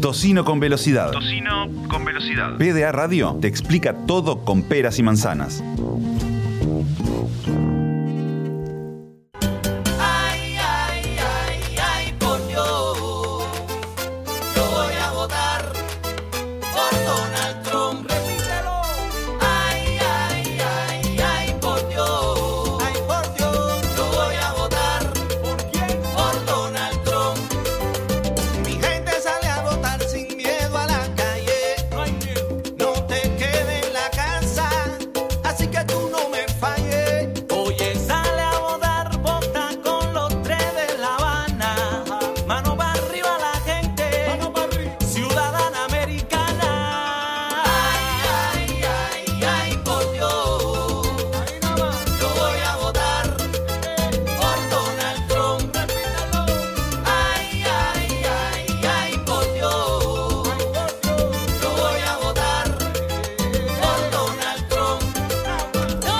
Tocino con velocidad. Tocino con velocidad. PDA Radio te explica todo con peras y manzanas.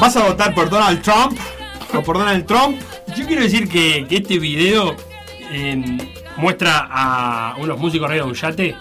¿Vas a votar por Donald Trump? ¿O por Donald Trump? Yo quiero decir que, que este video eh, muestra a unos músicos arriba de un yate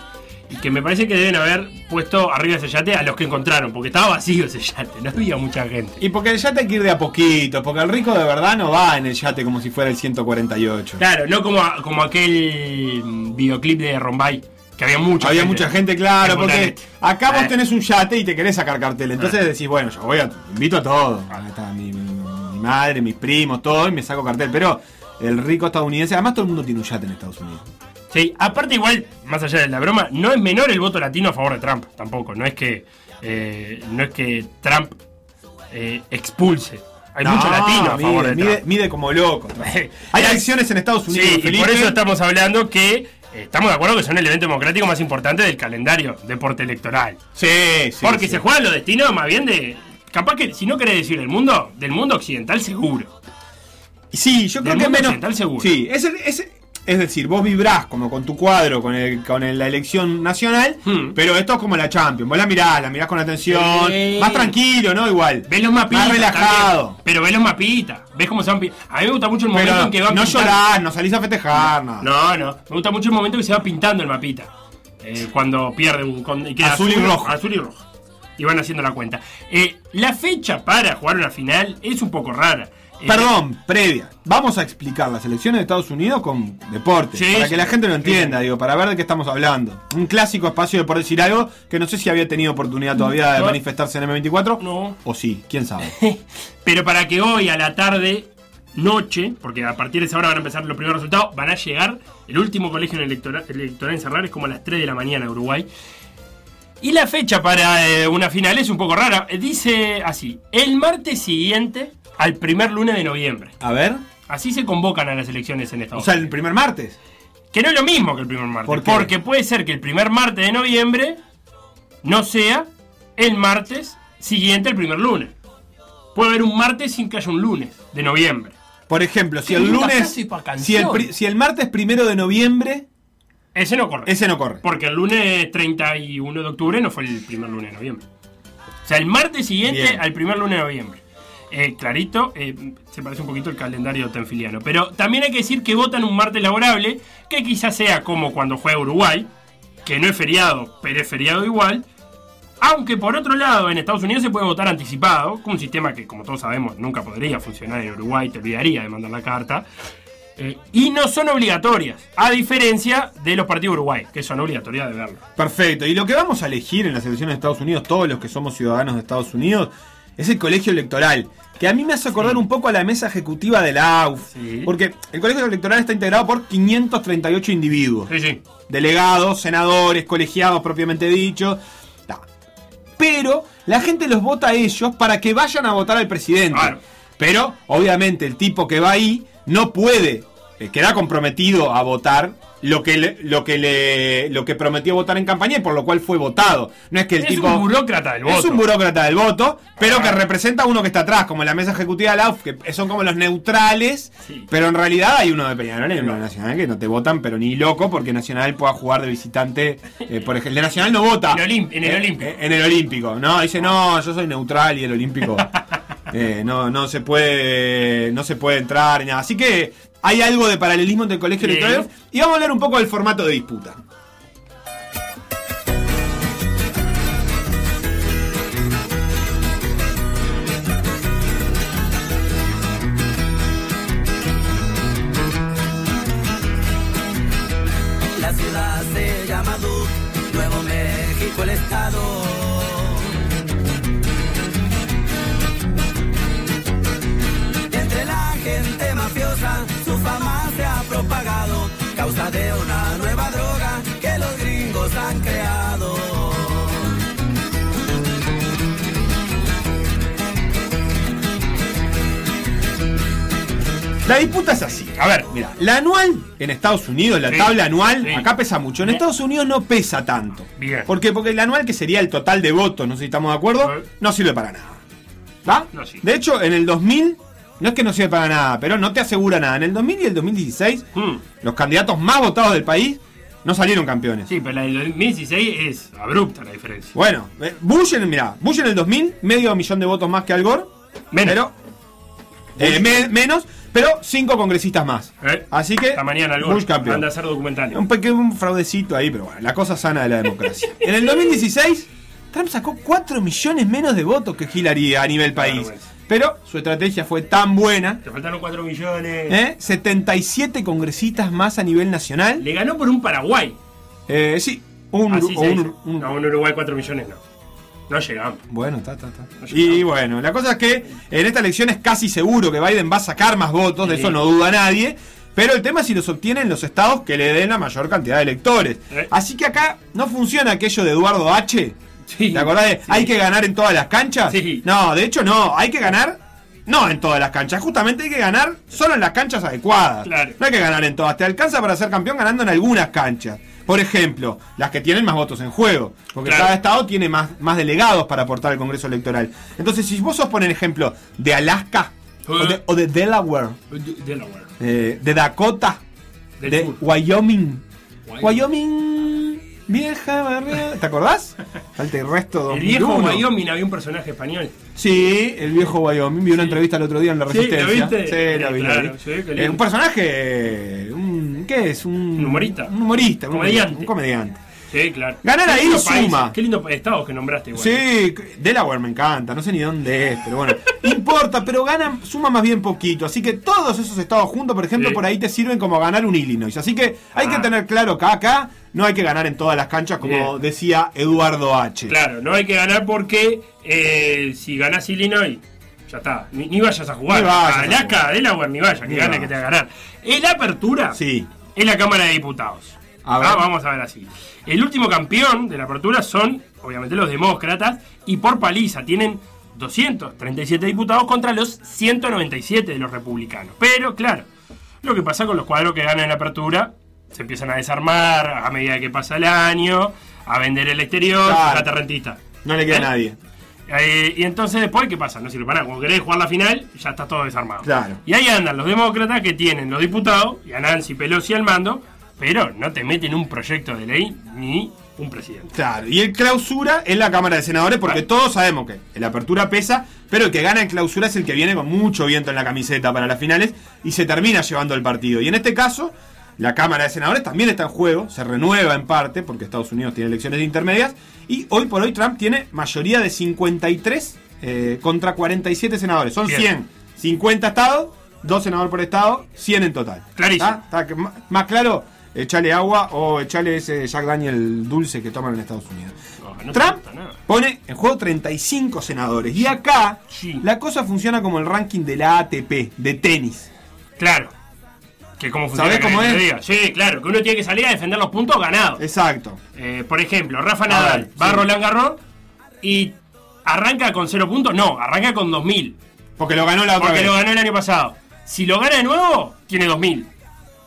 y que me parece que deben haber puesto arriba de ese yate a los que encontraron, porque estaba vacío ese yate, no había mucha gente. Y porque el yate hay que ir de a poquito, porque el rico de verdad no va en el yate como si fuera el 148. Claro, no como, como aquel videoclip de Rombay, que había mucha Había gente. mucha gente, claro, porque acá vos Eh. tenés un yate y te querés sacar cartel. Entonces decís, bueno, yo voy a. invito a todos. Acá está mi, mi madre, mis primos, todo, y me saco cartel. Pero el rico estadounidense, además todo el mundo tiene un yate en Estados Unidos. Sí, aparte igual, más allá de la broma, no es menor el voto latino a favor de Trump, tampoco. No es que, eh, no es que Trump eh, expulse. Hay No, mucho latino a mide, favor de mide, Trump. mide como loco. Hay elecciones en Estados Unidos. Sí, y por eso estamos hablando que eh, estamos de acuerdo que son el evento democrático más importante del calendario deporte electoral. Sí, sí. Porque sí. se juegan los destinos más bien de. Capaz que, si no querés decir del mundo, del mundo occidental seguro. Sí, yo Del creo que mundo menos. occidental seguro. Sí, es, el- es, es decir, vos vibrás como con tu cuadro, con, el, con el- la elección nacional, Hmm. pero esto es como la Champions. Vos la mirás, la mirás con atención, Sí. más tranquilo, ¿no? Igual. Ves los mapitas. Más relajado. también, pero ves los mapitas. Ves cómo se van. A mí me gusta mucho el momento Pero en que van no pintando- llorás, no salís a festejar, no. No, no. Me gusta mucho el momento que se va pintando el mapita. Eh, cuando pierde un. con- y queda Azul y rojo. Azul y rojo. Y van haciendo la cuenta. Eh, la fecha para jugar una final es un poco rara. Eh, Perdón, previa. Vamos a explicar las elecciones de Estados Unidos con deporte. Sí, para que la gente lo entienda, Sí. digo, para ver de qué estamos hablando. Un clásico espacio de por decir algo que no sé si había tenido oportunidad todavía de No. manifestarse en M24. No. O sí, quién sabe. Pero para que hoy a la tarde, noche, porque a partir de esa hora van a empezar los primeros resultados, van a llegar. El último colegio electoral, electoral en cerrar es como a las 3 de la mañana en Uruguay. Y la fecha para eh, una final es un poco rara. Eh, Dice así: el martes siguiente al primer lunes de noviembre. A ver. Así se convocan a las elecciones en O Estados sea, Unidos. el primer martes. Que no es lo mismo que el primer martes. ¿Por qué? Porque puede ser que el primer martes de noviembre no sea el martes siguiente al primer lunes. Puede haber un martes sin que haya un lunes de noviembre. Por ejemplo, si el lunes. Si el, si el martes primero de noviembre. Ese no corre. Ese no corre. Porque el lunes 31 de octubre no fue el primer lunes de noviembre. O sea, el martes siguiente Bien. al primer lunes de noviembre. Eh, clarito, eh, se parece un poquito al calendario tenfiliano. Pero también hay que decir que votan un martes laborable, que quizás sea como cuando juega Uruguay, que no es feriado, pero es feriado igual. Aunque por otro lado, en Estados Unidos se puede votar anticipado, con un sistema que, como todos sabemos, nunca podría funcionar en Uruguay, te olvidaría de mandar la carta. Eh, y no son obligatorias, a diferencia de los partidos de Uruguay, que son obligatorias de verlo. Perfecto. Y lo que vamos a elegir en las elecciones de Estados Unidos, todos los que somos ciudadanos de Estados Unidos, es el colegio electoral. Que a mí me hace acordar un poco a la mesa ejecutiva de la AUF. Sí. Porque el colegio electoral está integrado por 538 individuos. Sí, sí. Delegados, senadores, colegiados propiamente dicho. Pero la gente los vota a ellos para que vayan a votar al presidente. Claro. Pero, obviamente, el tipo que va ahí no puede, eh, queda comprometido a votar lo que le, lo que le, lo que prometió votar en campaña y por lo cual fue votado. No es que el Es tipo un burócrata del voto. es un burócrata del voto, pero que representa a uno que está atrás, como la mesa ejecutiva de la UF, que son como los neutrales, Sí. pero en realidad hay uno de Peñarol y uno de Nacional que no te votan, pero ni loco, porque Nacional pueda jugar de visitante. eh, por ejemplo, el de Nacional no vota. En el en el Olímpico. eh, en el Olímpico, ¿no? Dice, no, yo soy neutral y el Olímpico. eh, no, no se puede. No se puede entrar ni nada. Así que hay algo de paralelismo entre el colegio Bien. electoral y vamos a hablar un poco del formato de disputa. La ciudad se llama Duke, Nuevo México el estado La disputa es así. A ver, mira, la anual en Estados Unidos, la Sí, tabla anual, sí. acá pesa mucho. En. Estados Unidos no pesa tanto. Bien. ¿Por qué? Porque el anual, que sería el total de votos, no sé si estamos de acuerdo, Sí. no sirve para nada. ¿Va? No sirve. De hecho, en el 2000, no es que no sirve para nada, pero no te asegura nada. En el 2000 y el 2016, Hmm. los candidatos más votados del país no salieron campeones. Sí, pero la del 2016 es abrupta la diferencia. Bueno, eh, Bush en, mirá, Bush en el 2000, medio millón de votos más que Al Gore. Menos. Pero, eh, me- menos, pero cinco congresistas más. Eh, Así que Esta mañana algo Bush campeón. anda a hacer documentales. Un pequeño un fraudecito ahí, pero bueno, la cosa sana de la democracia. en el 2016, Trump sacó 4 millones menos de votos que Hillary a nivel país. vergüenza. Pero su estrategia fue tan buena. Te faltaron 4 millones. ¿eh? 77 congresistas más a nivel nacional. Le ganó por un Paraguay. Eh, sí, un, un- un- No, un Uruguay 4 millones no. No llegamos. Bueno, está, está, está. No Y bueno, la cosa es que en esta elección es casi seguro que Biden va a sacar más votos, de eso no duda nadie. Pero el tema es si los obtiene en los estados que le den la mayor cantidad de electores. Eh. Así que acá no funciona aquello de Eduardo H. Sí. ¿Te acordás de Sí. hay que ganar en todas las canchas? Sí. No, de hecho no, hay que ganar no en todas las canchas, justamente hay que ganar solo en las canchas adecuadas. Claro. No hay que ganar en todas, te alcanza para ser campeón ganando en algunas canchas. Por ejemplo, las que tienen más votos en juego, porque Claro. cada estado tiene más, más delegados para aportar al Congreso Electoral. Entonces, si vos sos, por ejemplo, de Alaska o de, o de Delaware, De- Delaware. eh, de Dakota, Del de sur. Wyoming, Wyoming. Wyoming, vieja barriada, ¿te acordás? Falta el resto El viejo 2001. Wyoming había un personaje español. Sí, el viejo Wyoming. Vi una Sí. entrevista el otro día en La Sí, ¿lo Resistencia. viste? Sí, lo vi, Claro, vi. sí. Eh, un personaje. Un, ¿Qué es? Un, Un humorista. Un humorista. un- Comediante. Un comediante. Sí, claro. Ganar ahí suma. país, Qué lindo estado que nombraste igual. Sí, Delaware me encanta, no sé ni dónde es, pero bueno, importa, pero gana, suma más bien poquito, así que todos esos estados juntos, por ejemplo, Sí. por ahí te sirven como ganar un Illinois, así que hay que Ah. tener claro que acá no hay que ganar en todas las canchas, como Bien. decía Eduardo H. Claro, no hay que ganar porque eh, si ganás Illinois, ya está. Ni, ni vayas a jugar. Ni vayas a Alaska, jugar. Delaware, ni vaya, que vayas. que te va a ganar. En la apertura Sí. es la Cámara de Diputados. A Ah, ver. vamos a ver así. El último campeón de la apertura son, obviamente, los demócratas y por paliza tienen 237 diputados contra los 197 de los republicanos. Pero, claro, lo que pasa con los cuadros que ganan en la apertura, se empiezan a desarmar a medida que pasa el año, a vender el exterior, Claro. la terrentista. No le queda ¿Eh? a nadie. Eh, y entonces después, ¿qué pasa? No sirve para nada. Cuando querés jugar la final, ya está todo desarmado. Claro. Y ahí andan los demócratas que tienen los diputados y a Nancy Pelosi al mando, pero no te meten un proyecto de ley ni un presidente. Claro, y el clausura es la Cámara de Senadores porque todos sabemos que el apertura pesa, pero el que gana en clausura es el que viene con mucho viento en la camiseta para las finales y se termina llevando el partido. Y en este caso, la Cámara de Senadores también está en juego, se renueva en parte porque Estados Unidos tiene elecciones intermedias y hoy por hoy Trump tiene mayoría de 53 eh, contra 47 senadores. Son Bien. 100, 50 estados, 2 senadores por estado, 100 en total. Clarísimo. ¿Está? ¿Está que- más- claro? Echale agua o echale ese Jack Daniel dulce que toman en Estados Unidos. No te Trump pone en juego 35 senadores. Y acá Sí. la cosa funciona como el ranking de la ATP, de tenis. Claro. Que cómo funciona. ¿Sabés cómo es? diga. Sí, claro. Que uno tiene que salir a defender los puntos ganados. Exacto. Eh, por ejemplo, Rafa Nadal ver, va a. Roland Garros y arranca con 0 puntos. No, arranca con 2000. Porque lo ganó la otra Porque vez. lo ganó el año pasado. Si lo gana de nuevo, tiene 2000.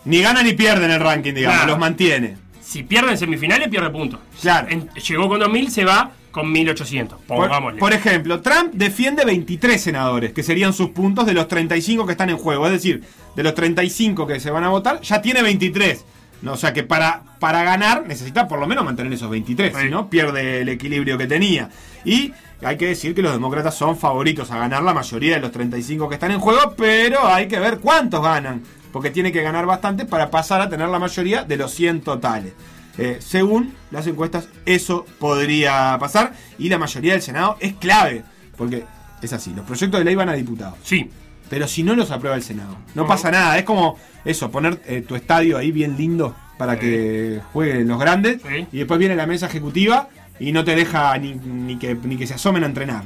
Ni gana ni pierde en el ranking, digamos. Claro. Los mantiene. Si pierde en semifinales, pierde puntos. Claro. Llegó con 2000, se va con 1800. Por, Pongámosle. por ejemplo, Trump defiende 23 senadores, que serían sus puntos de los 35 que están en juego. Es decir, de los 35 que se van a votar, ya tiene 23. No, o sea que para, para ganar necesita por lo menos mantener esos 23, Sí. si no pierde el equilibrio que tenía. Y hay que decir que los demócratas son favoritos a ganar la mayoría de los 35 que están en juego, pero hay que ver cuántos ganan, porque tiene que ganar bastante para pasar a tener la mayoría de los 100 totales. Eh, según las encuestas, eso podría pasar y la mayoría del Senado es clave, porque es así, los proyectos de ley van a diputados. Sí. Pero si no los aprueba el Senado, no pasa nada. Es como eso, poner eh, tu estadio ahí bien lindo para que jueguen los grandes. Sí. Y después viene la mesa ejecutiva y no te deja ni, ni que, ni que se asomen a entrenar.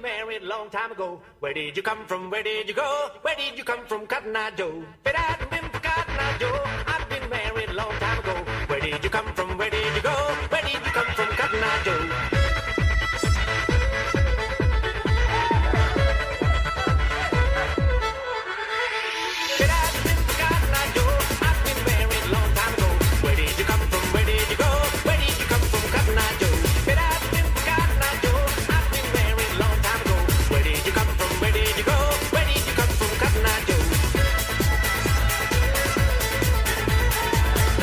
Married long time ago. Where did you come from? Where did you go? Where did you come from, Cotton Eye Joe? But I've been forgotten, I Joe. I've been married long time ago. Where did you come from? Where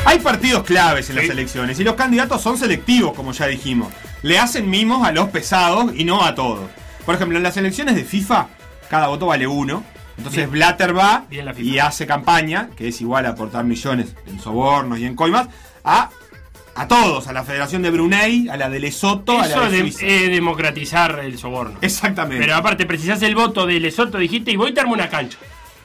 Hay partidos claves en las elecciones y los candidatos son selectivos, como ya dijimos. Le hacen mimos a los pesados y no a todos. Por ejemplo, en las elecciones de FIFA, cada voto vale uno. Entonces Bien. Blatter va Bien la FIFA. y hace campaña, que es igual a aportar millones en sobornos y en coimas, a, a todos, a la Federación de Brunei, a la de Lesoto, a Eso la de de- Suiza. es democratizar el soborno. Exactamente. Pero aparte, precisás el voto de Lesoto, dijiste, y voy a darme una cancha.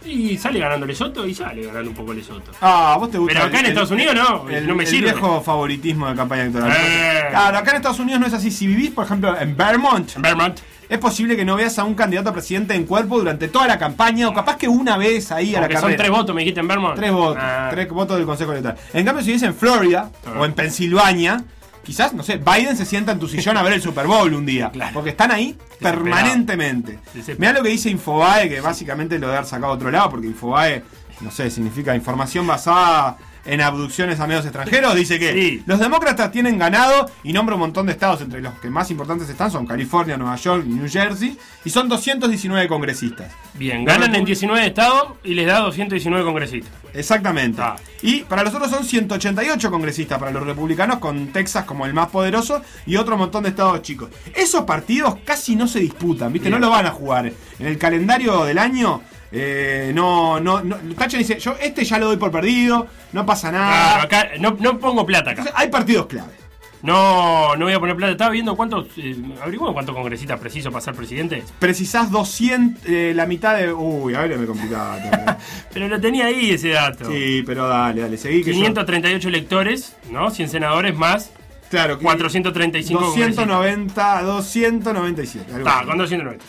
Y sale ganando Lesoto y sale ganando un poco Lesoto. Ah, vos te gusta. Pero acá en Estados Unidos no, el, no me el sirve. viejo favoritismo de campaña electoral. Eh. Claro, acá en Estados Unidos no es así. Si vivís, por ejemplo, en Vermont, En Vermont. es posible que no veas a un candidato a presidente en cuerpo durante toda la campaña, o capaz que una vez ahí a la Porque son carrera. tres votos, me dijiste en Vermont. Tres votos, Ah. tres votos del Consejo Electoral. En cambio, si vives en Florida Ah. o en Pensilvania, quizás, no sé, Biden se sienta en tu sillón a ver el Super Bowl un día. Claro. Porque están ahí permanentemente. Mirá lo que dice Infobae, que básicamente lo de haber sacado a otro lado, porque Infobae, no sé, significa información basada en abducciones a medios extranjeros. Dice que Sí. los demócratas tienen ganado y nombra un montón de estados, entre los que más importantes están son California, Nueva York New Jersey, y son 219 congresistas. Bien, ganan en 19 estados y les da 219 congresistas. Exactamente. Ah. Y para los otros son 188 congresistas para los republicanos, con Texas como el más poderoso y otro montón de estados chicos. Esos partidos casi no se disputan, ¿viste? Bien. No lo van a jugar. En el calendario del año, eh, no, no, no. Thatcher dice: Yo este ya lo doy por perdido, no pasa nada. Claro, acá no, no pongo plata acá. Entonces, hay partidos clave. No, no voy a poner plata. Estaba viendo cuántos. Eh, cuántos congresistas preciso para ser presidente. Precisás 200, eh, la mitad de. Uy, a ver, me complicaba. también. Pero lo tenía ahí ese dato. sí, pero dale, dale, seguí que yo- 538 electores, ¿no? 100 senadores más Claro, que 435 congresistas. 290, 297. algo Está, con 290.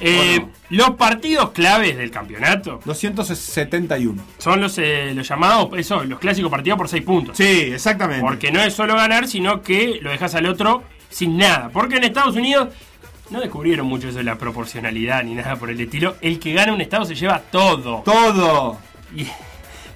Eh, Bueno. Los partidos claves del campeonato 271. son los, eh, los llamados, eso, los clásicos partidos por 6 puntos. Sí, exactamente. Porque no es solo ganar, sino que lo dejas al otro sin nada. Porque en Estados Unidos no descubrieron mucho eso de la proporcionalidad ni nada por el estilo. El que gana un estado se lleva todo. todo. Y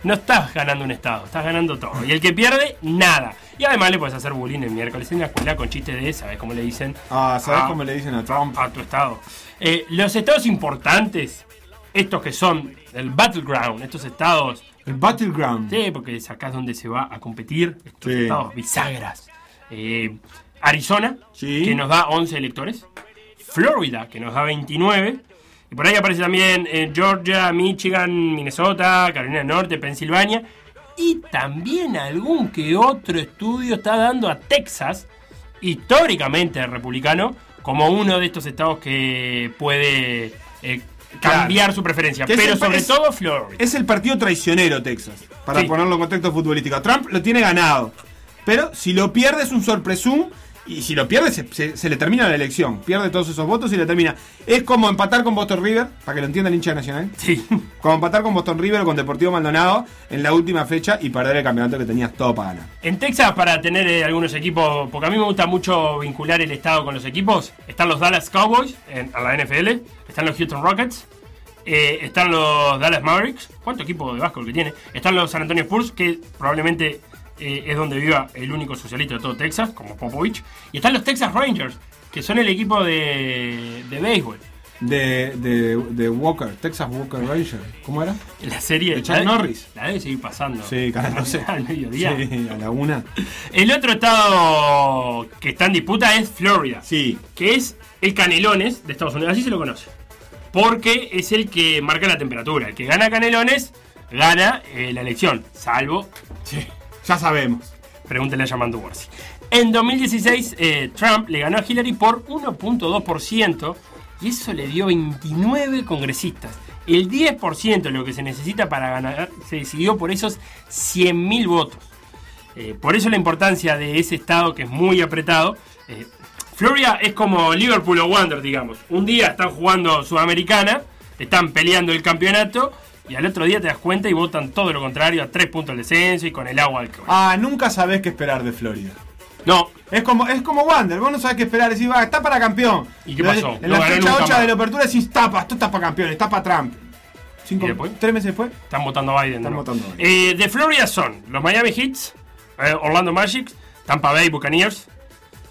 no estás ganando un estado, estás ganando todo. Y el que pierde, nada. Y además le puedes hacer bullying el miércoles en la escuela con chistes de, ¿sabes cómo le dicen? Ah, ¿sabes Ah. cómo le dicen a Trump? A tu estado. Eh, los estados importantes, estos que son el battleground, estos estados El Battleground. Sí, porque es acá donde se va a competir estos Sí. estados bisagras. Eh, Arizona, Sí. que nos da 11 electores. Florida, que nos da 29. Y por ahí aparece también eh, Georgia, Michigan, Minnesota, Carolina del Norte, Pensilvania. Y también algún que otro estudio está dando a Texas, históricamente republicano, como uno de estos estados que puede eh, Claro. cambiar su preferencia. Que Pero sobre es- todo Florida. Es el partido traicionero, Texas. Para Sí. ponerlo en contexto futbolístico. Trump lo tiene ganado. Pero si lo pierde es un sorpresum. Y si lo pierde, se, se- se le termina la elección. Pierde todos esos votos y le termina. Es como empatar con Boston River, para que lo entienda el hincha de nacional. Sí. Como empatar con Boston River o con Deportivo Maldonado en la última fecha y perder el campeonato que tenías todo para ganar. En Texas, para tener eh, algunos equipos, porque a mí me gusta mucho vincular el estado con los equipos, están los Dallas Cowboys en, a la NFL, están los Houston Rockets, eh, están los Dallas Mavericks, ¿cuánto equipo de básquetbol que tiene? Están los San Antonio Spurs, que probablemente eh, es donde viva el único socialista de todo Texas, como Popovich, y están los Texas Rangers, que son el equipo de, de béisbol. De, de, de Walker, Texas Walker Ranger. ¿Cómo era? La serie De Chuck Norris. La debe seguir pasando. Sí, Canal 12. Al mediodía. Sí, a la una. El otro estado que está en disputa es Florida. Sí. que es el Canelones de Estados Unidos, así se lo conoce. Porque es el que marca la temperatura. El que gana Canelones gana eh, la elección, salvo, Ya sabemos. pregúntenle a Yamandu Warsi. En 2016, eh, Trump le ganó a Hillary por 1.2% y eso le dio 29 congresistas. El 10% de lo que se necesita para ganar se decidió por esos 100.000 votos. Eh, por eso la importancia de ese estado que es muy apretado. Eh, Florida es como Liverpool o Wander, digamos. Un día están jugando Sudamericana, están peleando el campeonato y al otro día te das cuenta y votan todo lo contrario, a tres puntos del descenso y con el agua al cuello. Ah, nunca sabés qué esperar de Florida. No, Es como, es como Wander, vos no sabés qué esperar, decís, va, está para campeón. ¿Y qué pasó? En No la fecha nunca 8 más. de la apertura decís, está, pa- esto está para campeón, está para Trump. Cinco, ¿Y después? ¿Tres meses después? están votando a Biden. Están ¿no? votando a Eh, de Florida son los Miami Heats, eh, Orlando Magic, Tampa Bay Buccaneers,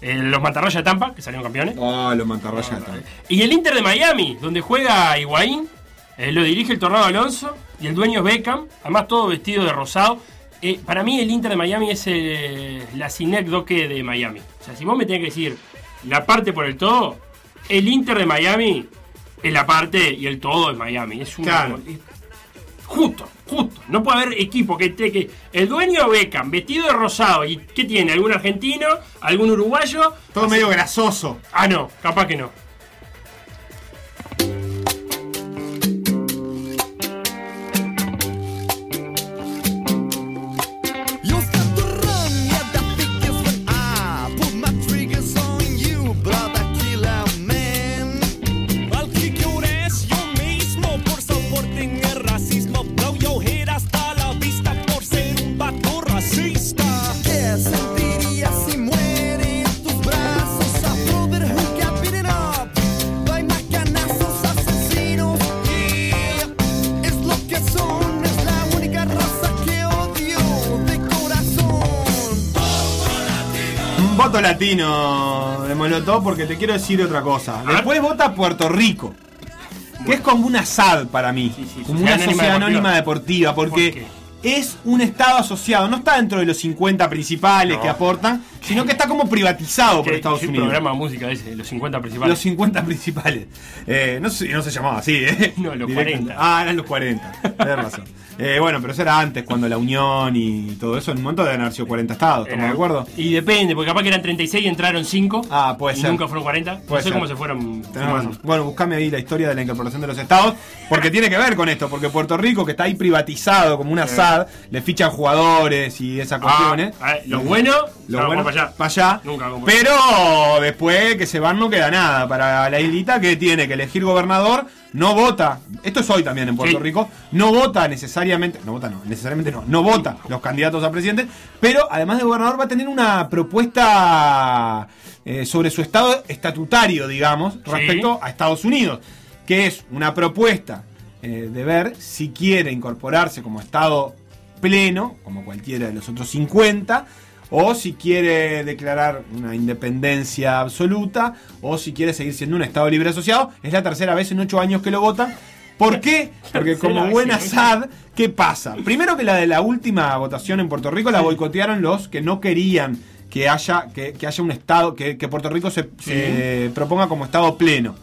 eh, los Mantarraya de Tampa, que salieron campeones. Ah, los mantarrayas también. Y el Inter de Miami, donde juega Higuaín, eh, lo dirige el Tornado Alonso y el dueño es Beckham, además todo vestido de rosado. Eh, para mí el Inter de Miami es eh, la sinécdoque de Miami. O sea, si vos me tenés que decir la parte por el todo, el Inter de Miami es la parte y el todo es Miami. Es una, Claro. justo, justo. No puede haber equipo que esté que el dueño Beckham vestido de rosado y ¿qué tiene? ¿Algún argentino? ¿Algún uruguayo? Todo medio grasoso. Ah, no, capaz que no. Un voto latino de Molotov porque te quiero decir otra cosa. Después vota Puerto Rico. Que es como una SAD para mí. Sí, sí, como una Anónima sociedad Deportiva. anónima deportiva. Porque es un estado asociado. No está dentro de los 50 principales No. que aportan, sino que está como privatizado por ¿Qué- Estados Unidos. programa de música ese? Los 50 principales. Los 50 principales. Eh, no, sé, no se llamaba así, ¿eh? No, los Directo. 40. Ah, eran los 40. Tienes razón. Eh, bueno, pero eso era antes, cuando la Unión y todo eso. En un momento deben haber sido 40 estados, ¿estamos de acuerdo? Y depende, porque capaz que eran 36 y entraron 5. Ah, puede y ser. nunca fueron 40. Puede no sé ser. cómo se fueron. Bueno, buscame ahí la historia de la incorporación de los estados, porque tiene que ver con esto, porque Puerto Rico, que está ahí privatizado como una SAD, le fichan jugadores y esas cuestiones. Ah, ah, lo bueno, Lo no, bueno, para allá. para allá. Nunca Pero después que se van no queda nada. Para la islita que tiene que elegir gobernador, no vota. Esto es hoy también en Puerto Sí. Rico. No vota necesariamente. No vota, no. Necesariamente no. No vota los candidatos a presidente. Pero además de gobernador va a tener una propuesta eh, sobre su estado estatutario, digamos, Sí. respecto a Estados Unidos. Que es una propuesta eh, de ver si quiere incorporarse como estado pleno, como cualquiera de los otros 50, o si quiere declarar una independencia absoluta, o si quiere seguir siendo un Estado libre asociado. Es la tercera vez en ocho años que lo votan. ¿Por qué? Porque como buena. SAD, ¿qué pasa? Primero que la de la última votación en Puerto Rico la boicotearon los que no querían que haya, que, que haya un Estado, que, que Puerto Rico se, se proponga como Estado pleno.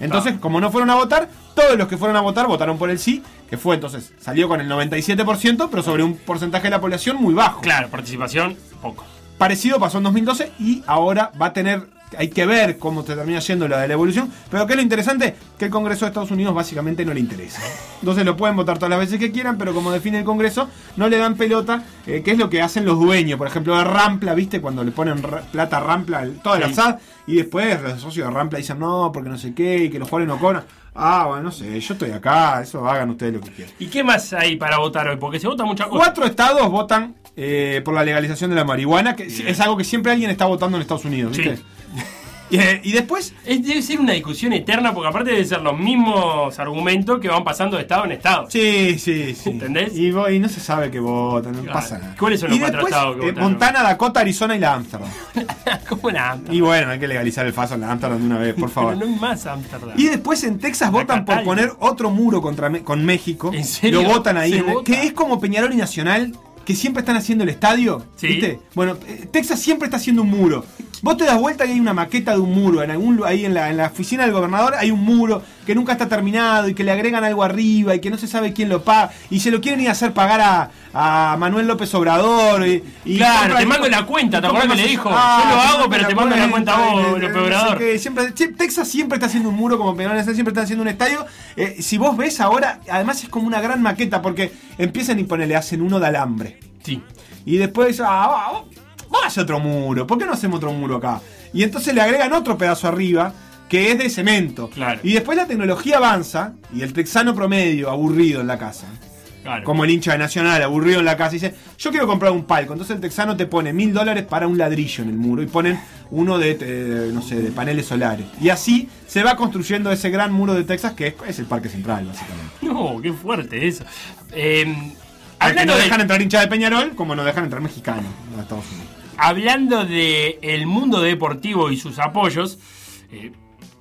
Entonces, como no fueron a votar, todos los que fueron a votar votaron por el sí, que fue entonces, salió con el 97%, pero sobre un porcentaje de la población muy bajo. Claro, participación, poco. Parecido pasó en 2012 y ahora va a tener, hay que ver cómo te termina yendo la de la evolución, pero que es lo interesante, que el Congreso de Estados Unidos básicamente no le interesa. Entonces lo pueden votar todas las veces que quieran, pero como define el Congreso, no le dan pelota, eh, que es lo que hacen los dueños, por ejemplo, de Rampla, ¿viste? Cuando le ponen plata a Rampla, toda la. SAD, y después los socios de Rampla dicen, no, porque no sé qué, y que los jugadores no cobran. Ah, bueno, no sé, yo estoy acá, eso hagan ustedes lo que quieran. ¿Y qué más hay para votar hoy? Porque se vota mucha cosa. Cuatro estados votan eh, por la legalización de la marihuana, que es algo que siempre alguien está votando en Estados Unidos, ¿viste? Sí. Y, eh, y después, Es, debe ser una discusión eterna, porque aparte deben ser los mismos argumentos que van pasando de estado en estado. sí, sí, sí. ¿Entendés? Y, y no se sabe que votan, no Claro. pasa nada. ¿Cuáles son los y cuatro después, estados que eh? Montana, Dakota, Arizona y la Amsterdam. ¿Cómo la Amsterdam? Y bueno, hay que legalizar el faso en la Amsterdam de una vez, por favor. Pero no hay más Amsterdam. Y después en Texas votan por poner otro muro contra Me- con México. ¿En serio? Lo votan ahí. Que es como Peñarol y Nacional, que siempre están haciendo el estadio. Sí. ¿Viste? Bueno, eh, Texas siempre está haciendo un muro. Vos te das vuelta y hay una maqueta de un muro. En algún ahí en la, en la oficina del gobernador hay un muro que nunca está terminado y que le agregan algo arriba y que no se sabe quién lo paga. Y se lo quieren ir a hacer pagar a, a Manuel López Obrador. Y, y Claro, te mando la cuenta, ¿te compra que le dijo? Yo lo hago, pero te mando la cuenta vos, López Obrador. que siempre, Texas siempre está haciendo un muro como Peñarol, siempre está haciendo un estadio. Eh, si vos ves ahora, además es como una gran maqueta porque empiezan y ponele, hacen uno de alambre. Sí. Y después, ah, va, haces otro muro, ¿por qué no hacemos otro muro acá? Y entonces le agregan otro pedazo arriba que es de cemento. Claro. Y después la tecnología avanza y el texano promedio, aburrido en la casa. Claro. Como el hincha de Nacional, aburrido en la casa, dice, yo quiero comprar un palco. Entonces el texano te pone mil dólares para un ladrillo en el muro y ponen uno de, eh, no sé, de paneles solares. Y así se va construyendo ese gran muro de Texas que es, es el Parque Central, básicamente. No, qué fuerte eso. Eh, Al que no de, dejan entrar hincha de Peñarol, como no dejan entrar mexicanos a Estados Unidos. hablando de el mundo deportivo y sus apoyos, eh,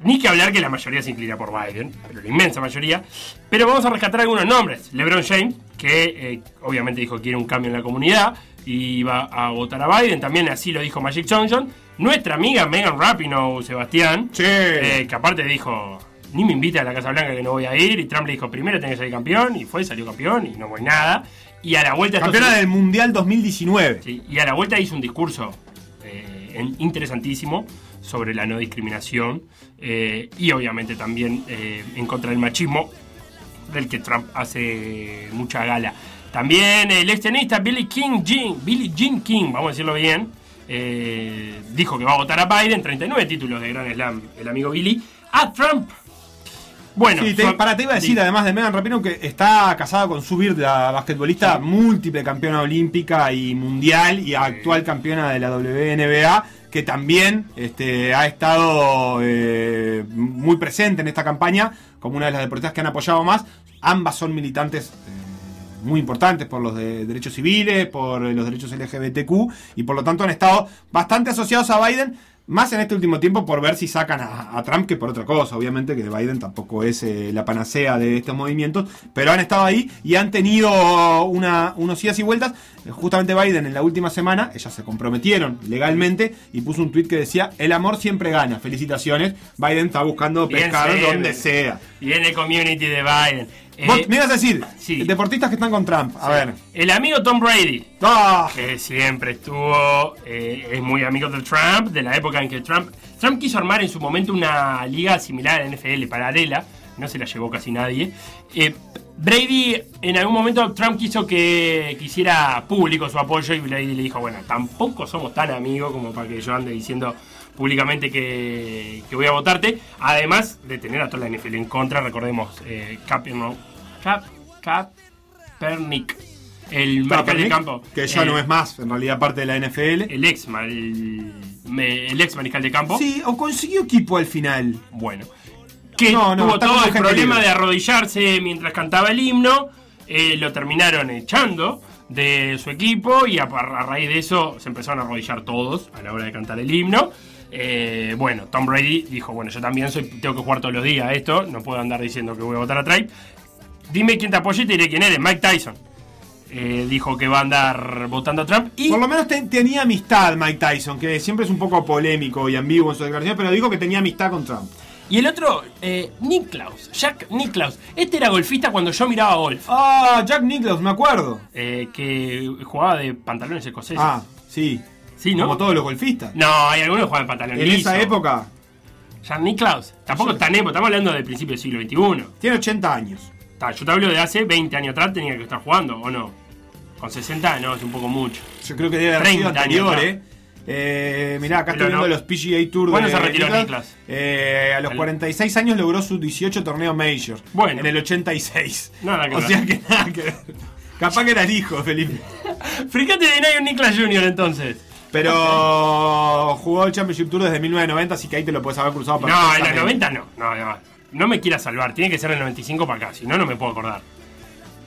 ni que hablar que la mayoría se inclina por Biden, pero la inmensa mayoría. Pero vamos a rescatar algunos nombres. LeBron James, que eh, obviamente dijo que quiere un cambio en la comunidad y va a votar a Biden. También así lo dijo Magic Johnson. Nuestra amiga Megan Rapinoe, Sebastián, Sí. eh, que aparte dijo, ni me invita a la Casa Blanca que no voy a ir. Y Trump le dijo, primero tenés que salir campeón. Y fue, salió campeón y no voy nada. Y a la vuelta... estos- Campeona del Mundial 2019. Sí, y a la vuelta hizo un discurso eh, interesantísimo sobre la no discriminación eh, y obviamente también eh, en contra del machismo del que Trump hace mucha gala. También el ex tenista Billy King Jean, Billy Jean King, vamos a decirlo bien, dijo que va a votar a Biden, 39 títulos de Grand Slam, el amigo Billy, a Trump. Bueno, Sí, te- para te iba a decir, sí. además de Megan Rapinoe, que está casada con Subir, la basquetbolista múltiple campeona olímpica y mundial y actual campeona de la WNBA, que también este, ha estado eh, muy presente en esta campaña como una de las deportistas que han apoyado más. Ambas son militantes eh, muy importantes por los de derechos civiles, por los derechos LGBTQ y por lo tanto han estado bastante asociados a Biden. Más en este último tiempo por ver si sacan a, Trump que por otra cosa. Obviamente que Biden tampoco es eh, la panacea de estos movimientos, pero han estado ahí y han tenido una, unos idas y vueltas. Justamente Biden en la última semana, ellas se comprometieron legalmente y puso un tweet que decía, el amor siempre gana. Felicitaciones. Biden está buscando pescar donde sea. Y en el community de Biden. Eh, Vos me ibas a decir, sí. deportistas que están con Trump. A ver. el amigo Tom Brady, Ah, que siempre estuvo, eh, es muy amigo de Trump, de la época en que Trump, Trump quiso armar en su momento una liga similar a la NFL, paralela, no se la llevó casi nadie. Eh, Brady, en algún momento Trump quiso que quisiera público su apoyo y Brady le dijo, bueno, tampoco somos tan amigos como para que yo ande diciendo públicamente que, que voy a votarte, además de tener a toda la NFL en contra, recordemos, eh, Cap, no, Cap, Kaepernick, el mariscal de campo. Que ya eh, no es más, en realidad, parte de la NFL. el ex, el, el ex mariscal de campo. Sí, o consiguió equipo al final. Bueno. Que No, no, tuvo todo el problema libre. de arrodillarse mientras cantaba el himno. eh, lo terminaron echando de su equipo y a, a raíz de eso se empezaron a arrodillar todos a la hora de cantar el himno. Eh, bueno, Tom Brady dijo, bueno, yo también soy, tengo que jugar todos los días esto, no puedo andar diciendo que voy a votar a Trump. Dime quién te apoya y te diré quién eres, Mike Tyson. Eh, dijo que va a andar votando a Trump y Por lo menos te- tenía amistad Mike Tyson, que siempre es un poco polémico y ambiguo en su declaración, pero dijo que tenía amistad con Trump. Y el otro, eh, Niklaus, Jack Niklaus. Este era golfista cuando yo miraba golf. Ah, Jack Nicklaus, me acuerdo. eh, que jugaba de pantalones escoceses. Ah, sí. sí, ¿no? Como todos los golfistas. No, hay algunos que juegan pantalones En esa época, Jack Niklaus. Tampoco tan época, estamos hablando del principio del siglo XXI. tiene 80 años. Ta, yo te hablo de hace 20 años atrás, tenía que estar jugando, ¿o no? Con 60 no, es un poco mucho. Yo creo que debe haber 30 sido anterior, años eh. Eh, mirá, acá estoy viendo no. los PGA Tour ¿Cuándo de se retiró. Nicklaus? Eh, a los Al- 46 años logró su 18 torneo Major. Bueno. En el 86. Nada que o ver. sea que nada que ver. Capaz que era el hijo, Felipe. Fíjate de Nayo Niklaus Jr. entonces. Pero jugó el Championship Tour desde 1990, así que ahí te lo puedes haber cruzado No, en los perfectamente. 90 no. No, no. No me quieras salvar, tiene que ser en el 95 para acá, si no, no me puedo acordar.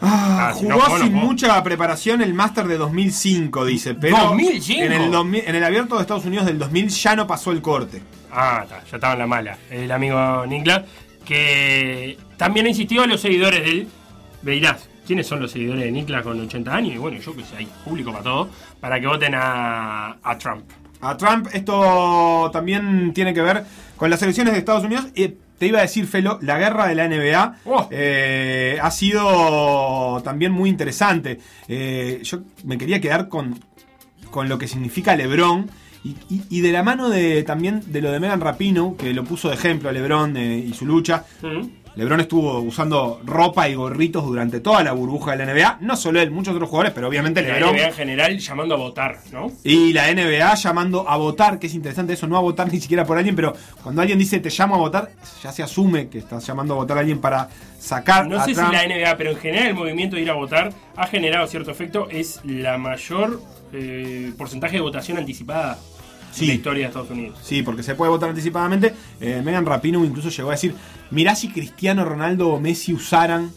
Ah, Ah, jugó no puedo, no sin mucha preparación el Master de 2005, dice. Pero ¿2005? En el, 2000 en el abierto de Estados Unidos del 2000 ya no pasó el corte. Ah, ya estaba en la mala. El amigo Niklas, que también ha insistido a los seguidores de él. ¿quiénes son los seguidores de Niklas con 80 años? Y bueno, yo que sé, hay público para todo, para que voten a, a Trump. a Trump. Esto también tiene que ver con las elecciones de Estados Unidos. Y te iba a decir, Felo, la guerra de la NBA Oh. eh, ha sido también muy interesante. Eh, yo me quería quedar con, con lo que significa LeBron. Y, y- y de la mano de también de lo de Megan Rapino, que lo puso de ejemplo a LeBron eh, y su lucha. LeBron estuvo usando ropa y gorritos durante toda la burbuja de la NBA. No solo él, muchos otros jugadores, pero obviamente La LeBron. NBA en general llamando a votar, ¿no? Y la NBA llamando a votar, que es interesante eso, no a votar ni siquiera por alguien, pero cuando alguien dice te llamo a votar, ya se asume que estás llamando a votar a alguien para sacar No sé si la NBA, pero en general el movimiento de ir a votar ha generado cierto efecto. Es la mayor eh, porcentaje de votación anticipada Sí. la historia de Estados Unidos. Sí, porque se puede votar anticipadamente. Eh, Megan Rapino incluso llegó a decir, mirá si Cristiano Ronaldo o Messi usaran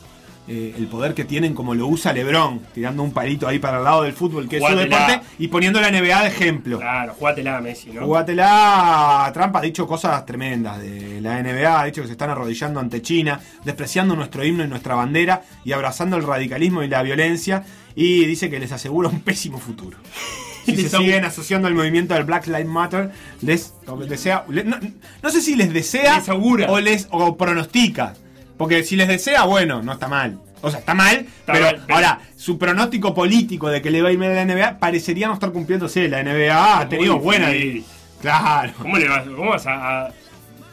eh, el poder que tienen como lo usa LeBron, tirando un palito ahí para el lado del fútbol, que es su deporte, y poniendo la NBA de ejemplo. Claro, jugátela Messi, ¿no? Jugátela. Trump ha dicho cosas tremendas de la NBA, ha dicho que se están arrodillando ante China, despreciando nuestro himno y nuestra bandera y abrazando el radicalismo y la violencia. Y dice que les asegura un pésimo futuro. Si se siguen asociando al movimiento del Black Lives Matter, les desea. no, no sé si les desea Les augura. o les o pronostica. Porque si les desea, bueno, no está mal. O sea, está mal, pero, mal, pero- ahora, su pronóstico político de que le va a ir mal a la NBA parecería no estar cumpliéndose. La NBA ha tenido buena. Claro. ¿Cómo le vas, cómo vas a, a-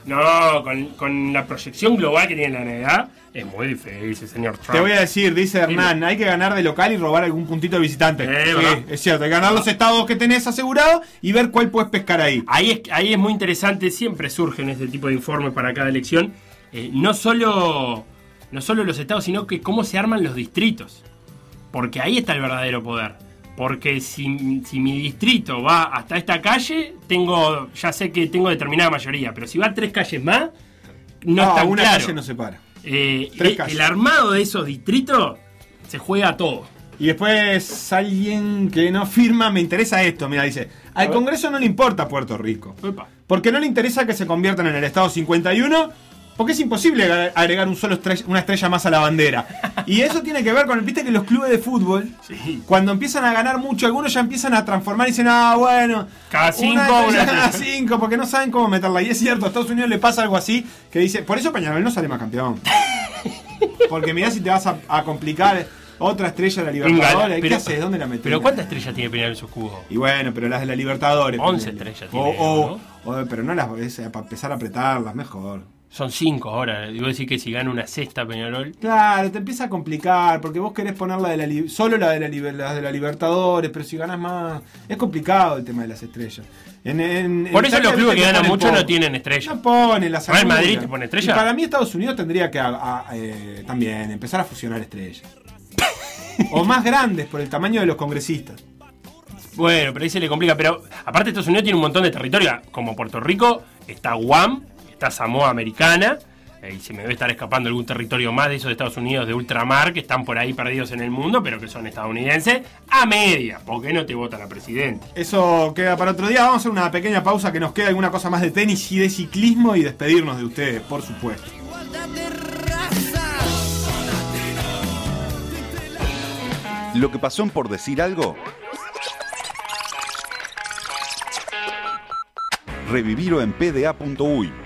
No, con, con la proyección global que tiene la NBA, es muy difícil, señor Trump. Te voy a decir, dice Hernán, hay que ganar de local y robar algún puntito de visitante. Eh, Sí, es cierto, hay que ganar los estados que tenés asegurados y ver cuál puedes pescar ahí. Ahí es, ahí es muy interesante, siempre surgen este tipo de informes para cada elección. eh, no, solo, no solo los estados, sino que cómo se arman los distritos. Porque ahí está el verdadero poder. Porque si, si mi distrito va hasta esta calle, tengo ya sé que tengo determinada mayoría. Pero si va tres calles más, no, es tan una claro. calle no se para. Eh, Tres el- armado de esos distritos se juega todo. Y después alguien que no firma, me interesa esto, mira, dice, al Congreso no le importa Puerto Rico. Epa. Porque no le interesa que se conviertan en el Estado 51, porque es imposible ag- agregar un solo estrella- una estrella más a la bandera. Y eso tiene que ver con, viste que los clubes de fútbol, Sí. cuando empiezan a ganar mucho, algunos ya empiezan a transformar y dicen, ah, bueno, Cada cinco, una una cada estrella". cinco, porque no saben cómo meterla. Y es cierto, a Estados Unidos le pasa algo así, que dice, por eso Peñarol no sale más campeón. Porque mirá si te vas a, a complicar otra estrella de la Libertadores, ¿qué Pero- haces? ¿Dónde la metes? Pero ¿cuántas estrellas tiene Peñarol en su cubo? Y bueno, pero las de la Libertadores. 11 ponele. estrellas O, tiene, o- o- pero no las es, para empezar a apretarlas, mejor. Son cinco ahora. Digo decir que si gana una sexta Peñarol. Claro, te empieza a complicar, porque vos querés poner la de la solo la de la, las de la Libertadores, pero si ganas más. Es complicado el tema de las estrellas. En- en- Por en eso los clubes que ganan mucho no tienen estrella. No ponen las Real. Madrid te pone estrella. Y para mí Estados Unidos tendría que a- a- eh, también empezar a fusionar estrellas. o más grandes por el tamaño de los congresistas. Bueno, pero ahí se le complica. Pero aparte Estados Unidos tiene un montón de territorio. Como Puerto Rico, está Guam, está Samoa Americana. eh, y se me debe estar escapando algún territorio más de esos de Estados Unidos de ultramar que están por ahí perdidos en el mundo, pero que son estadounidenses a media. ¿Por qué no te votan a presidente? Eso queda para otro día. Vamos a hacer una pequeña pausa que nos queda alguna cosa más de tenis y de ciclismo y despedirnos de ustedes, por supuesto. Igualdad de raza. Lo que pasó en por decir algo. Revivirlo en pda.uy